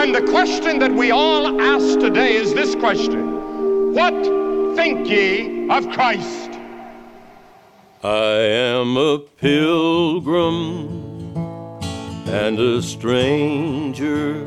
And the question that we all ask today is this question What think ye of Christ? I am a pilgrim and a stranger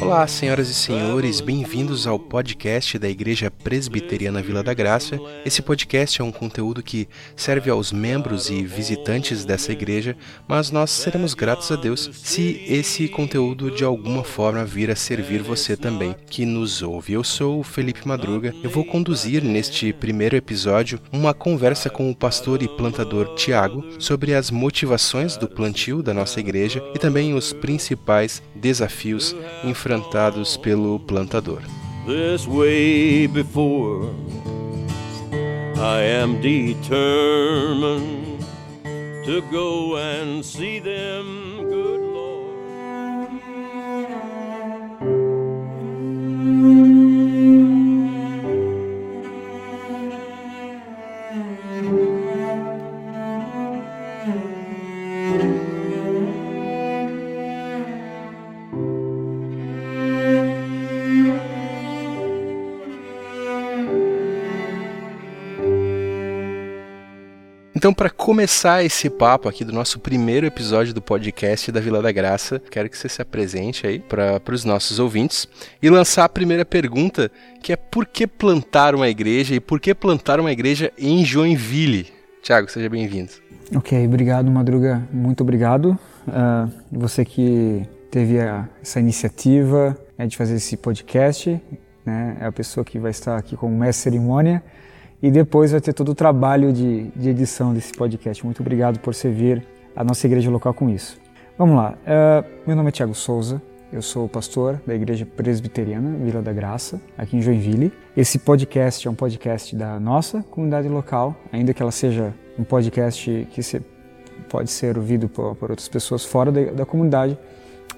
Olá, senhoras e senhores, bem-vindos ao podcast da Igreja Presbiteriana Vila da Graça. Esse podcast é um conteúdo que serve aos membros e visitantes dessa igreja, mas nós seremos gratos a Deus se esse conteúdo de alguma forma vir a servir você também, que nos ouve. Eu sou o Felipe Madruga. Eu vou conduzir neste primeiro episódio uma conversa com o pastor e plantador Tiago sobre as motivações do plantio da nossa igreja e também os principais desafios enfrentados enfrentados pelo plantador. this way before. I am determined to go and see them, Então, para começar esse papo aqui do nosso primeiro episódio do podcast da Vila da Graça, quero que você se apresente aí para os nossos ouvintes e lançar a primeira pergunta, que é por que plantar uma igreja e por que plantar uma igreja em Joinville? Tiago, seja bem-vindo. Ok, obrigado, Madruga. Muito obrigado. Uh, você que teve a, essa iniciativa né, de fazer esse podcast, né, é a pessoa que vai estar aqui como mestre cerimônia e depois vai ter todo o trabalho de, de edição desse podcast. Muito obrigado por servir a nossa igreja local com isso. Vamos lá. Uh, meu nome é Tiago Souza. Eu sou pastor da Igreja Presbiteriana Vila da Graça, aqui em Joinville. Esse podcast é um podcast da nossa comunidade local, ainda que ela seja um podcast que se, pode ser ouvido por, por outras pessoas fora da, da comunidade,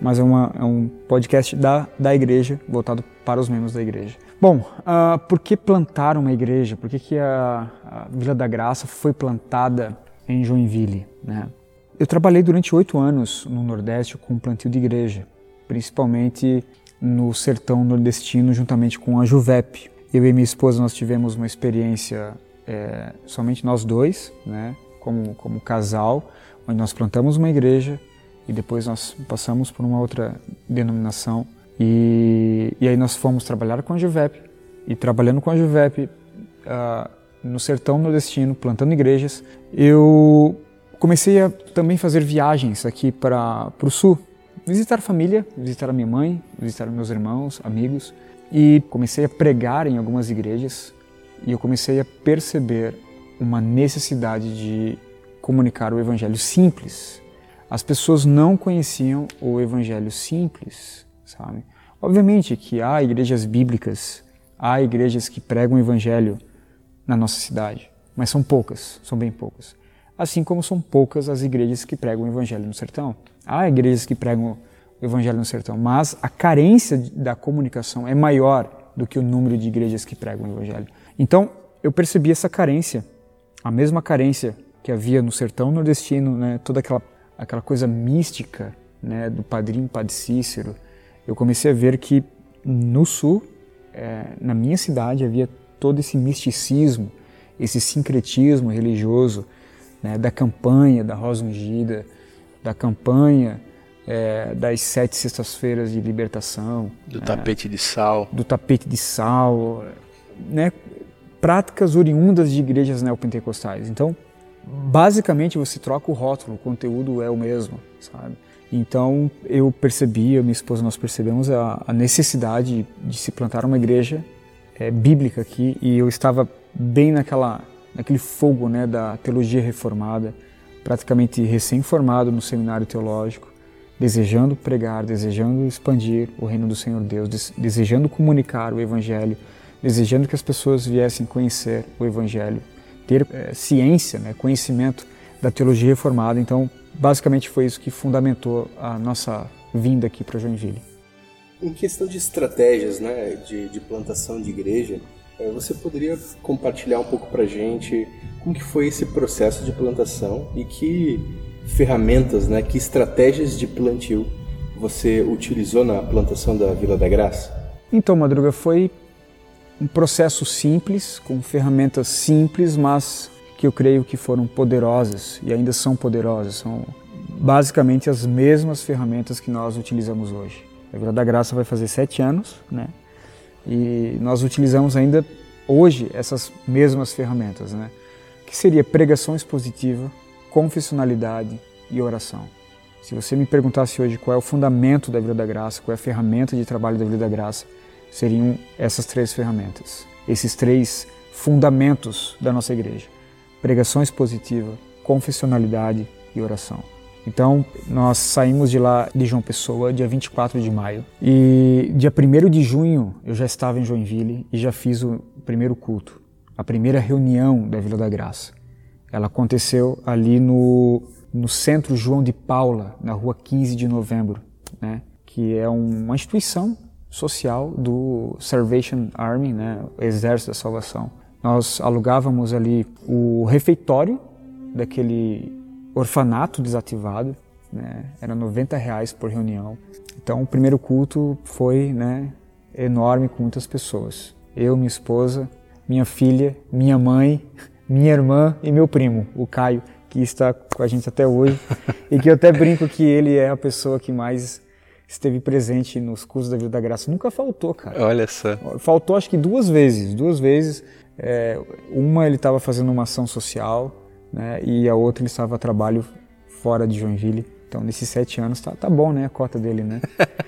mas é, uma, é, um podcast da, da igreja, voltado para os membros da igreja. Bom, uh, por que plantar uma igreja? Por que, que a, a, Vila da Graça foi plantada em Joinville? Né? Eu trabalhei durante oito anos no Nordeste com plantio de igreja, principalmente no sertão nordestino, juntamente com a Juvep. Eu e minha esposa nós tivemos uma experiência é, somente nós dois, né, como, como casal, onde nós plantamos uma igreja e depois nós passamos por uma outra denominação e, e aí nós fomos trabalhar com a Juvep e trabalhando com a Juvep uh, no sertão nordestino, plantando igrejas, eu comecei a também fazer viagens aqui para o sul, visitar a família, visitar a minha mãe, visitar meus irmãos, amigos e comecei a pregar em algumas igrejas e eu comecei a perceber uma necessidade de comunicar o evangelho simples. As pessoas não conheciam o evangelho simples, sabe? Obviamente que há igrejas bíblicas, há igrejas que pregam o evangelho na nossa cidade, mas são poucas, são bem poucas. Assim como são poucas as igrejas que pregam o evangelho no sertão. Há igrejas que pregam o evangelho no sertão, mas a carência da comunicação é maior do que o número de igrejas que pregam o evangelho. Então, eu percebi essa carência, a mesma carência que havia no sertão nordestino, né, toda aquela aquela coisa mística, né, do padrinho Padre Cícero, eu comecei a ver que no sul, é, na minha cidade, havia todo esse misticismo, esse sincretismo religioso né, da campanha da Rosa Ungida, da campanha é, das sete sextas-feiras de libertação. Do né, tapete de sal. Do tapete de sal. Né, práticas oriundas de igrejas neopentecostais. Então, basicamente, você troca o rótulo, o conteúdo é o mesmo, sabe? Então eu percebi, eu minha esposa nós percebemos a, a necessidade de se plantar uma igreja é, bíblica aqui e eu estava bem naquela naquele fogo né da teologia reformada, praticamente recém-formado no seminário teológico, desejando pregar, desejando expandir o reino do Senhor Deus, desejando comunicar o evangelho, desejando que as pessoas viessem conhecer o evangelho, ter é, ciência, né, conhecimento da teologia reformada. Então basicamente foi isso que fundamentou a nossa vinda aqui para Joinville. Em questão de estratégias né, de, de plantação de igreja, eh, você poderia compartilhar um pouco para a gente como que foi esse processo de plantação e que ferramentas, né, que estratégias de plantio você utilizou na plantação da Vila da Graça? Então, Madruga, foi um processo simples, com ferramentas simples, mas que eu creio que foram poderosas e ainda são poderosas. São basicamente as mesmas ferramentas que nós utilizamos hoje. A Vila da Graça vai fazer sete anos, né? E nós utilizamos ainda hoje essas mesmas ferramentas, né? Que seria pregação expositiva, confessionalidade e oração. Se você me perguntasse hoje qual é o fundamento da Vida da Graça, qual é a ferramenta de trabalho da Vida da Graça, seriam essas três ferramentas, esses três fundamentos da nossa igreja: pregação expositiva, confessionalidade e oração. Então, nós saímos de lá de João Pessoa dia 24 de maio. E dia 1 de junho eu já estava em Joinville e já fiz o primeiro culto, a primeira reunião da Vila da Graça. Ela aconteceu ali no, no Centro João de Paula, na rua 15 de novembro, né? que é uma instituição social do Salvation Army, né? Exército da Salvação. Nós alugávamos ali o refeitório daquele orfanato desativado, né? Era 90 reais por reunião. Então o primeiro culto foi, né, enorme com muitas pessoas. Eu, minha esposa, minha filha, minha mãe, minha irmã e meu primo, o Caio, que está com a gente até hoje e que eu até brinco que ele é a pessoa que mais esteve presente nos cursos da Vida da Graça. Nunca faltou, cara. Olha só. Faltou acho que duas vezes, duas vezes. É, uma ele estava fazendo uma ação social, né? E a outra ele estava a trabalho fora de Joinville. Então, nesses sete anos, tá, tá bom, né? A cota dele, né?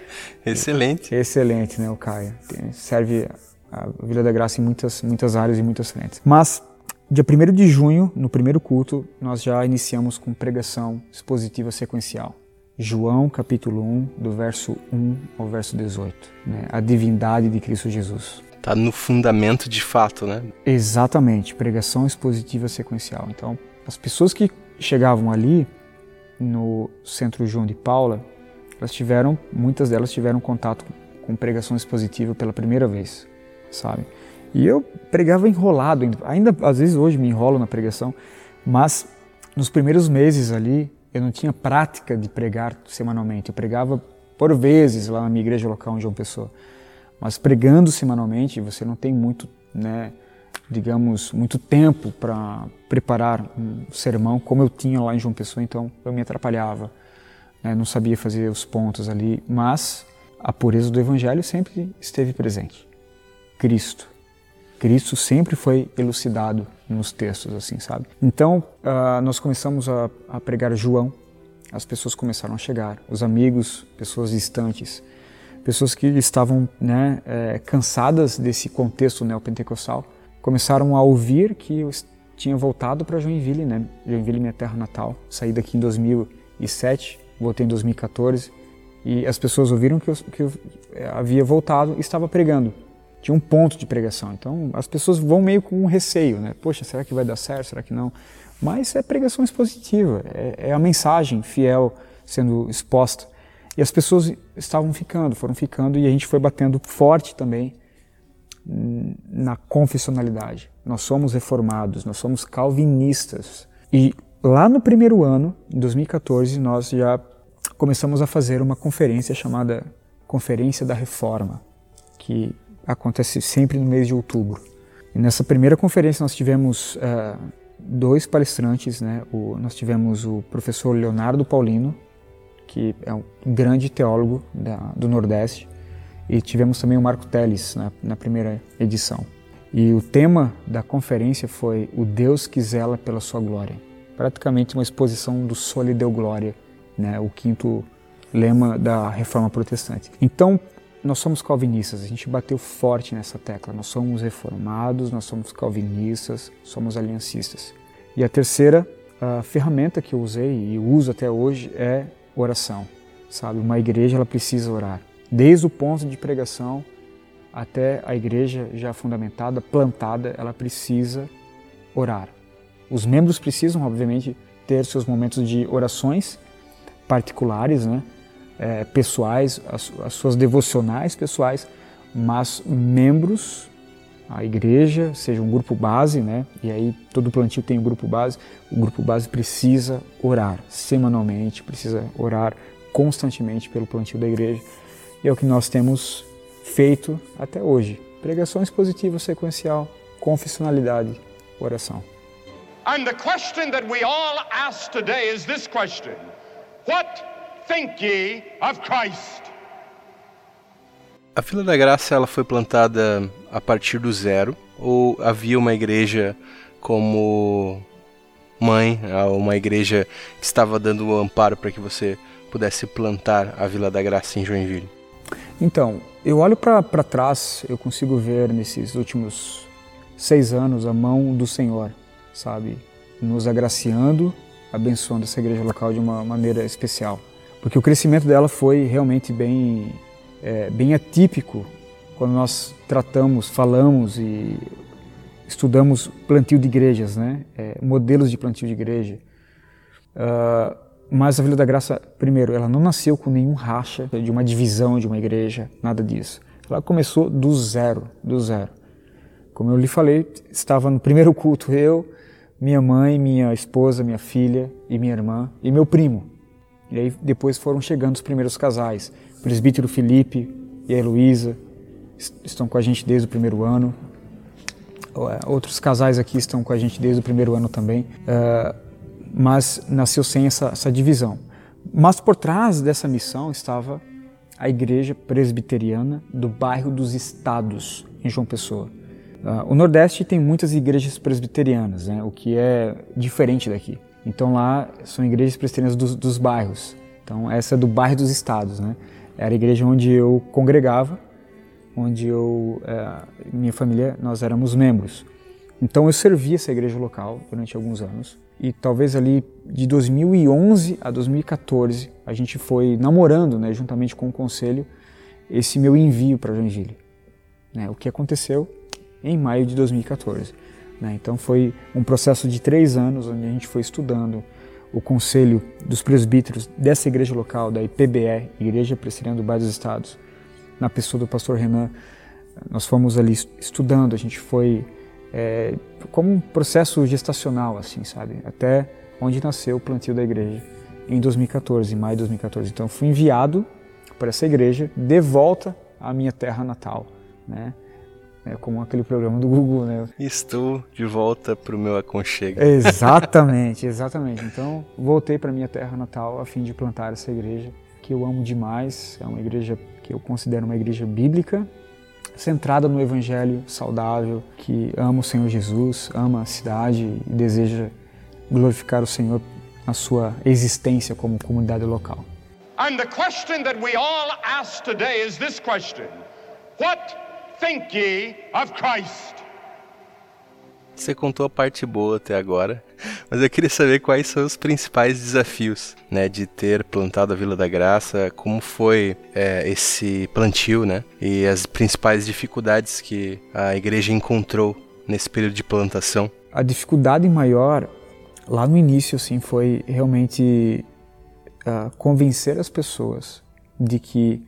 Excelente. Excelente, né? O Caio. Serve a Vila da Graça em muitas, muitas áreas e muitas frentes. Mas, dia 1 de junho, no primeiro culto, nós já iniciamos com pregação expositiva sequencial. João capítulo 1, do verso 1 ao verso 18. Né? A divindade de Cristo Jesus. Está no fundamento de fato, né? Exatamente, pregação expositiva sequencial. Então, as pessoas que chegavam ali no Centro João de Paula, elas tiveram, muitas delas tiveram contato com pregação expositiva pela primeira vez, sabe? E eu pregava enrolado, ainda às vezes hoje me enrolo na pregação, mas nos primeiros meses ali eu não tinha prática de pregar semanalmente. Eu pregava por vezes lá na minha igreja local em João Pessoa. Mas pregando semanalmente, você não tem muito, né, digamos, muito tempo para preparar um sermão como eu tinha lá em João Pessoa, então eu me atrapalhava, né, não sabia fazer os pontos ali, mas a pureza do evangelho sempre esteve presente. Cristo. Cristo sempre foi elucidado nos textos, assim, sabe? Então, uh, nós começamos a, a pregar João, as pessoas começaram a chegar, os amigos, pessoas distantes, pessoas que estavam né, é, cansadas desse contexto neopentecostal, começaram a ouvir que eu tinha voltado para Joinville, né? Joinville, minha terra natal. Saí daqui em 2007, voltei em 2014 e as pessoas ouviram que eu, que eu havia voltado e estava pregando. Tinha um ponto de pregação. Então as pessoas vão meio com um receio, né? Poxa, será que vai dar certo? Será que não? Mas é pregação expositiva, é, é a mensagem fiel sendo exposta. E as pessoas estavam ficando, foram ficando e a gente foi batendo forte também na confessionalidade. Nós somos reformados, nós somos calvinistas. E lá no primeiro ano, em 2014, nós já começamos a fazer uma conferência chamada Conferência da Reforma, que acontece sempre no mês de outubro. E nessa primeira conferência nós tivemos uh, dois palestrantes, né? O, nós tivemos o professor Leonardo Paulino, que é um grande teólogo da, do Nordeste, e tivemos também o Marco Teles na, na, primeira edição. E o tema da conferência foi O Deus que zela pela sua glória. Praticamente uma exposição do Sole Deu Glória, né, o quinto lema da Reforma Protestante. Então, nós somos calvinistas, a gente bateu forte nessa tecla. Nós somos reformados, nós somos calvinistas, somos aliancistas. E a terceira a ferramenta que eu usei e uso até hoje é oração, sabe? Uma igreja ela precisa orar, desde o ponto de pregação até a igreja já fundamentada, plantada, ela precisa orar. Os membros precisam, obviamente, ter seus momentos de orações particulares, né? É, pessoais, as, as suas devocionais pessoais, mas membros a igreja, seja um grupo base, né? E aí todo plantio tem um grupo base. O grupo base precisa orar semanalmente, precisa orar constantemente pelo plantio da igreja. E é o que nós temos feito até hoje. Pregações positivas sequencial, confessionalidade, oração. And the question that we all ask today is this question What think ye of Christ? A Vila da Graça ela foi plantada a partir do zero ou havia uma igreja como mãe, uma igreja que estava dando o amparo para que você pudesse plantar a Vila da Graça em Joinville? Então, eu olho para trás, eu consigo ver nesses últimos seis anos a mão do Senhor, sabe, nos agraciando, abençoando essa igreja local de uma maneira especial, porque o crescimento dela foi realmente bem, é, bem atípico quando nós tratamos, falamos e estudamos plantio de igrejas, né? É, modelos de plantio de igreja. Uh, mas a Vila da Graça, primeiro, ela não nasceu com nenhum racha de uma divisão de uma igreja, nada disso. Ela começou do zero, do zero. Como eu lhe falei, estava no primeiro culto eu, minha mãe, minha esposa, minha filha e minha irmã e meu primo. E aí depois foram chegando os primeiros casais. Presbítero Felipe e a Heloísa estão com a gente desde o primeiro ano. É, outros casais aqui estão com a gente desde o primeiro ano também, uh, mas nasceu sem essa, essa divisão. Mas por trás dessa missão estava a igreja presbiteriana do bairro dos Estados, em João Pessoa. Uh, o Nordeste tem muitas igrejas presbiterianas, né, o que é diferente daqui. Então lá são igrejas presbiterianas dos, dos bairros. Então essa é do bairro dos Estados, né? Era a igreja onde eu congregava onde eu, é, minha família, nós éramos membros. Então eu servi essa igreja local durante alguns anos e talvez ali de 2011 a 2014 a gente foi namorando, né, juntamente com o conselho, esse meu envio para Joinville. Né, o que aconteceu em maio de 2014. Né, então foi um processo de três anos onde a gente foi estudando o conselho dos presbíteros dessa igreja local, da IPBE, Igreja Presbiteriana do Bairro dos Estados, na pessoa do pastor Renan. Nós fomos ali estudando, a gente foi é, como um processo gestacional, assim, sabe? Até onde nasceu o plantio da igreja em 2014, em maio de 2014. Então, fui enviado para essa igreja de volta à minha terra natal, né? É como aquele programa do Google, né? Estou de volta para o meu aconchego. Exatamente, exatamente. Então, voltei para minha terra natal a fim de plantar essa igreja que eu amo demais. É uma igreja que eu considero uma igreja bíblica, centrada no evangelho saudável, que ama o Senhor Jesus, ama a cidade e deseja glorificar o Senhor na sua existência como comunidade local. And the question that we all ask today is this question: What think ye of Christ? Você contou a parte boa até agora, mas eu queria saber quais são os principais desafios, né, de ter plantado a Vila da Graça, como foi é, esse plantio, né, e as principais dificuldades que a igreja encontrou nesse período de plantação. A dificuldade maior lá no início, assim, foi realmente uh, convencer as pessoas de que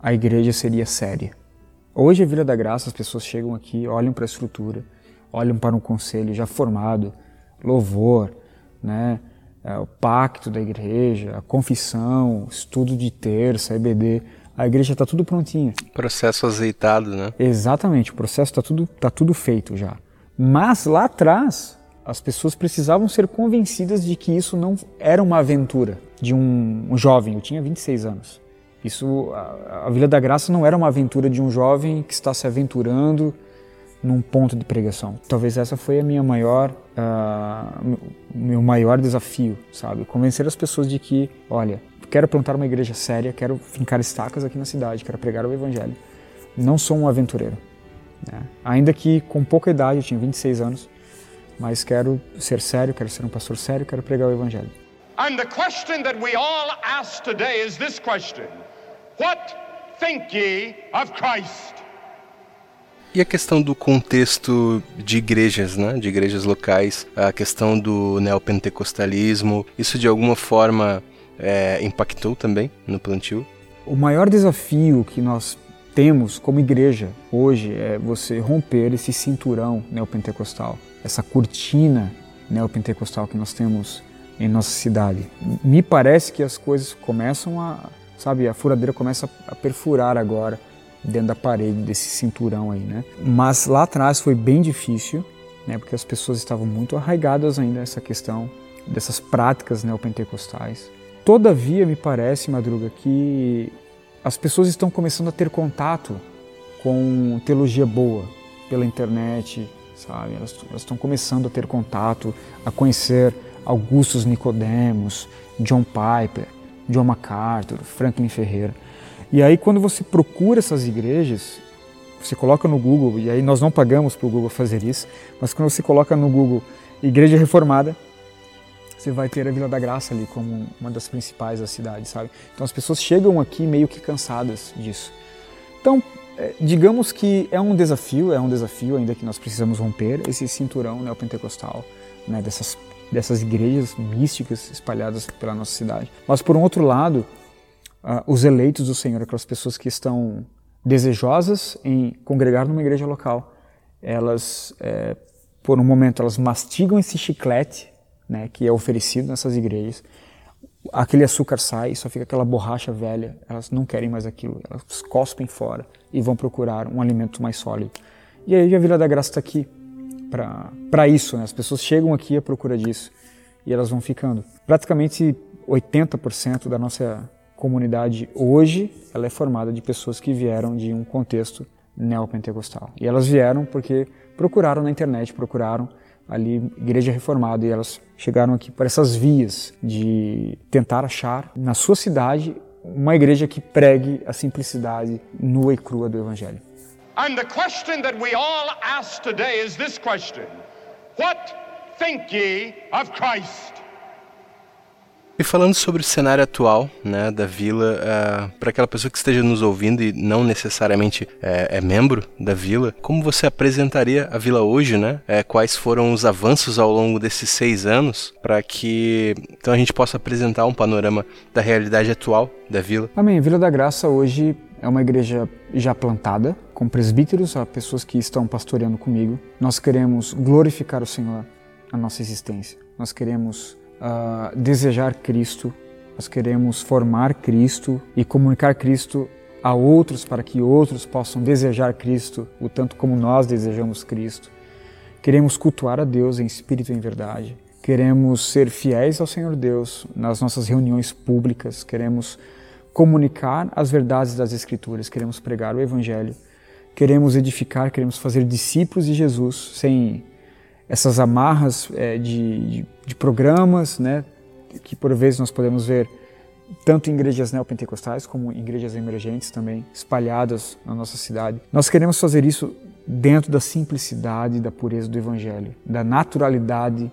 a igreja seria séria. Hoje a Vila da Graça, as pessoas chegam aqui, olham para a estrutura olham para um conselho já formado, louvor, né? É, o pacto da igreja, a confissão, estudo de terça, EBD, a igreja está tudo prontinho. Processo azeitado, né? Exatamente, o processo está tudo, tá tudo feito já. Mas lá atrás, as pessoas precisavam ser convencidas de que isso não era uma aventura de um, um jovem, eu tinha 26 anos. Isso, a, a Vila da Graça não era uma aventura de um jovem que está se aventurando num ponto de pregação. Talvez essa foi a minha maior, uh, meu maior desafio, sabe? Convencer as pessoas de que, olha, quero plantar uma igreja séria, quero fincar estacas aqui na cidade, quero pregar o evangelho. Não sou um aventureiro. Né? Ainda que com pouca idade, eu tinha 26 anos, mas quero ser sério, quero ser um pastor sério, quero pregar o evangelho. And the question that we all ask today is this question: What think ye of Christ? E a questão do contexto de igrejas, né? De igrejas locais, a questão do neopentecostalismo, isso de alguma forma é, impactou também no plantio? O maior desafio que nós temos como igreja hoje é você romper esse cinturão neopentecostal, essa cortina neopentecostal que nós temos em nossa cidade. Me parece que as coisas começam a, sabe, a furadeira começa a perfurar agora dentro da parede desse cinturão aí, né? Mas lá atrás foi bem difícil, né? Porque as pessoas estavam muito arraigadas ainda nessa questão dessas práticas neopentecostais. Todavia, me parece, Madruga, que as pessoas estão começando a ter contato com teologia boa pela internet, sabe? Elas, elas estão começando a ter contato, a conhecer Augustus Nicodemos, John Piper, John MacArthur, Franklin Ferreira. E aí quando você procura essas igrejas, você coloca no Google, e aí nós não pagamos para o Google fazer isso, mas quando você coloca no Google Igreja Reformada, você vai ter a Vila da Graça ali como uma das principais da cidade, sabe? Então as pessoas chegam aqui meio que cansadas disso. Então, é, digamos que é um desafio, é um desafio ainda que nós precisamos romper esse cinturão neopentecostal, né, dessas, dessas igrejas místicas espalhadas pela nossa cidade. Mas por um outro lado, uh, os eleitos do Senhor, aquelas pessoas que estão desejosas em congregar numa igreja local, elas, é, por um momento, elas mastigam esse chiclete né, que é oferecido nessas igrejas, aquele açúcar sai, só fica aquela borracha velha, elas não querem mais aquilo, elas cospem fora e vão procurar um alimento mais sólido. E aí a Vila da Graça está aqui para isso, né? as pessoas chegam aqui à procura disso e elas vão ficando. Praticamente 80% da nossa comunidade hoje ela é formada de pessoas que vieram de um contexto neopentecostal. E elas vieram porque procuraram na internet, procuraram ali igreja reformada e elas chegaram aqui por essas vias de tentar achar na sua cidade uma igreja que pregue a simplicidade nua e crua do evangelho. And the question that we all ask today is this question: What think ye of Christ? E falando sobre o cenário atual né, da vila, uh, para aquela pessoa que esteja nos ouvindo e não necessariamente é, é membro da vila, como você apresentaria a vila hoje, né? É, quais foram os avanços ao longo desses seis anos para que então a gente possa apresentar um panorama da realidade atual da vila? Amém. Vila da Graça hoje é uma igreja já plantada, com presbíteros, pessoas que estão pastoreando comigo. Nós queremos glorificar o Senhor na nossa existência. Nós queremos uh, desejar Cristo, nós queremos formar Cristo e comunicar Cristo a outros para que outros possam desejar Cristo o tanto como nós desejamos Cristo. Queremos cultuar a Deus em espírito e em verdade. Queremos ser fiéis ao Senhor Deus nas nossas reuniões públicas. Queremos comunicar as verdades das Escrituras. Queremos pregar o Evangelho. Queremos edificar, queremos fazer discípulos de Jesus sem essas amarras é, de, de, de, programas, né, que por vezes nós podemos ver tanto em igrejas neopentecostais como em igrejas emergentes também, espalhadas na nossa cidade. Nós queremos fazer isso dentro da simplicidade, da pureza do Evangelho, da naturalidade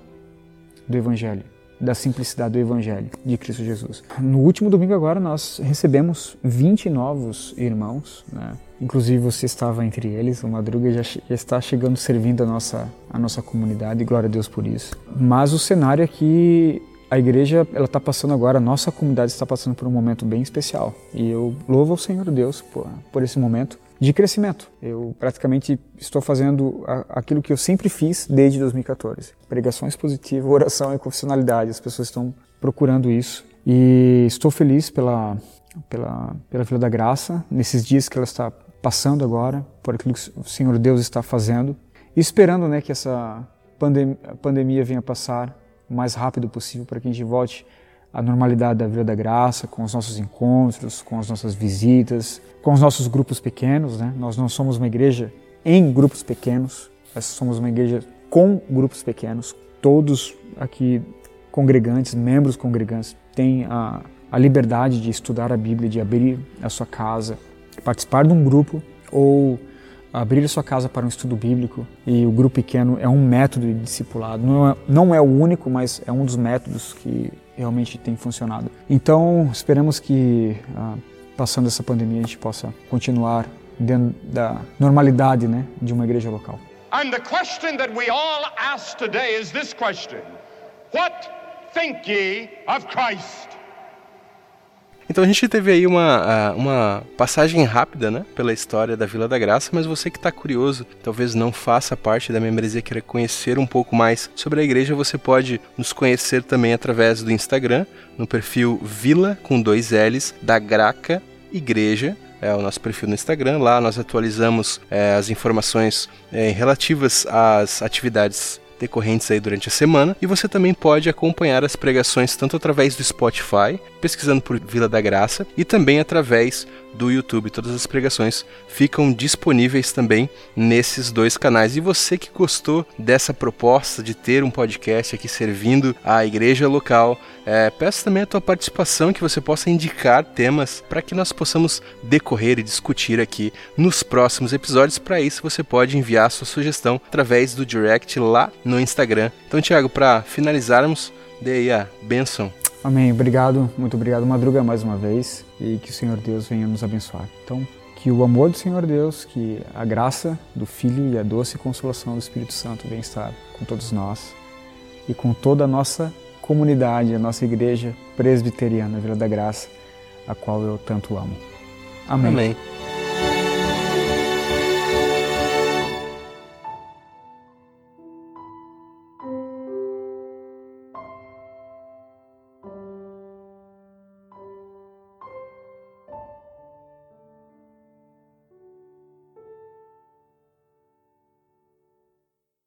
do Evangelho, da simplicidade do Evangelho de Cristo Jesus. No último domingo agora nós recebemos 20 novos irmãos, né? Inclusive você estava entre eles, o Madruga já, já, está chegando servindo a nossa, a nossa comunidade, glória a Deus por isso. Mas o cenário é que a igreja ela está passando agora, a nossa comunidade está passando por um momento bem especial. E eu louvo ao Senhor Deus por, por esse momento de crescimento. Eu praticamente estou fazendo aquilo que eu sempre fiz desde 2014. Pregações positivas, oração e confessionalidade. As pessoas estão procurando isso. E estou feliz pela, pela, pela Vila da Graça, nesses dias que ela está passando agora, por aquilo que o Senhor Deus está fazendo, e esperando né, que essa pandem pandemia venha passar o mais rápido possível para que a gente volte à normalidade da Vila da Graça, com os nossos encontros, com as nossas visitas, com os nossos grupos pequenos. Né? Nós não somos uma igreja em grupos pequenos, nós somos uma igreja com grupos pequenos. Todos aqui congregantes, membros congregantes, têm a, a liberdade de estudar a Bíblia, de abrir a sua casa, participar de um grupo ou abrir sua casa para um estudo bíblico e o grupo pequeno é um método de discipulado. Não é, não é o único, mas é um dos métodos que realmente tem funcionado. Então, esperamos que ah, passando essa pandemia a gente possa continuar dentro da normalidade, né, de uma igreja local. And the question that we all ask today is this question: What think ye of Christ? Então a gente teve aí uma, uma passagem rápida, né, pela história da Vila da Graça, mas você que está curioso, talvez não faça parte da membresia, queira conhecer um pouco mais sobre a igreja, você pode nos conhecer também através do Instagram, no perfil Vila com dois L's da Graca Igreja é o nosso perfil no Instagram. Lá nós atualizamos é, as informações é, relativas às atividades decorrentes aí durante a semana. E você também pode acompanhar as pregações tanto através do Spotify, pesquisando por Vila da Graça, e também através do YouTube. Todas as pregações ficam disponíveis também nesses dois canais. E você que gostou dessa proposta de ter um podcast aqui servindo a igreja local, é, peço também a tua participação, que você possa indicar temas para que nós possamos decorrer e discutir aqui nos próximos episódios. Para isso, você pode enviar a sua sugestão através do direct lá no Instagram. Então, Tiago, para finalizarmos, dê aí a benção Amém. Obrigado, muito obrigado, Madruga, mais uma vez, e que o Senhor Deus venha nos abençoar. Então, que o amor do Senhor Deus, que a graça do Filho e a doce consolação do Espírito Santo venha estar com todos nós e com toda a nossa comunidade, a nossa igreja presbiteriana, Vila da Graça, a qual eu tanto amo. Amém. Amém.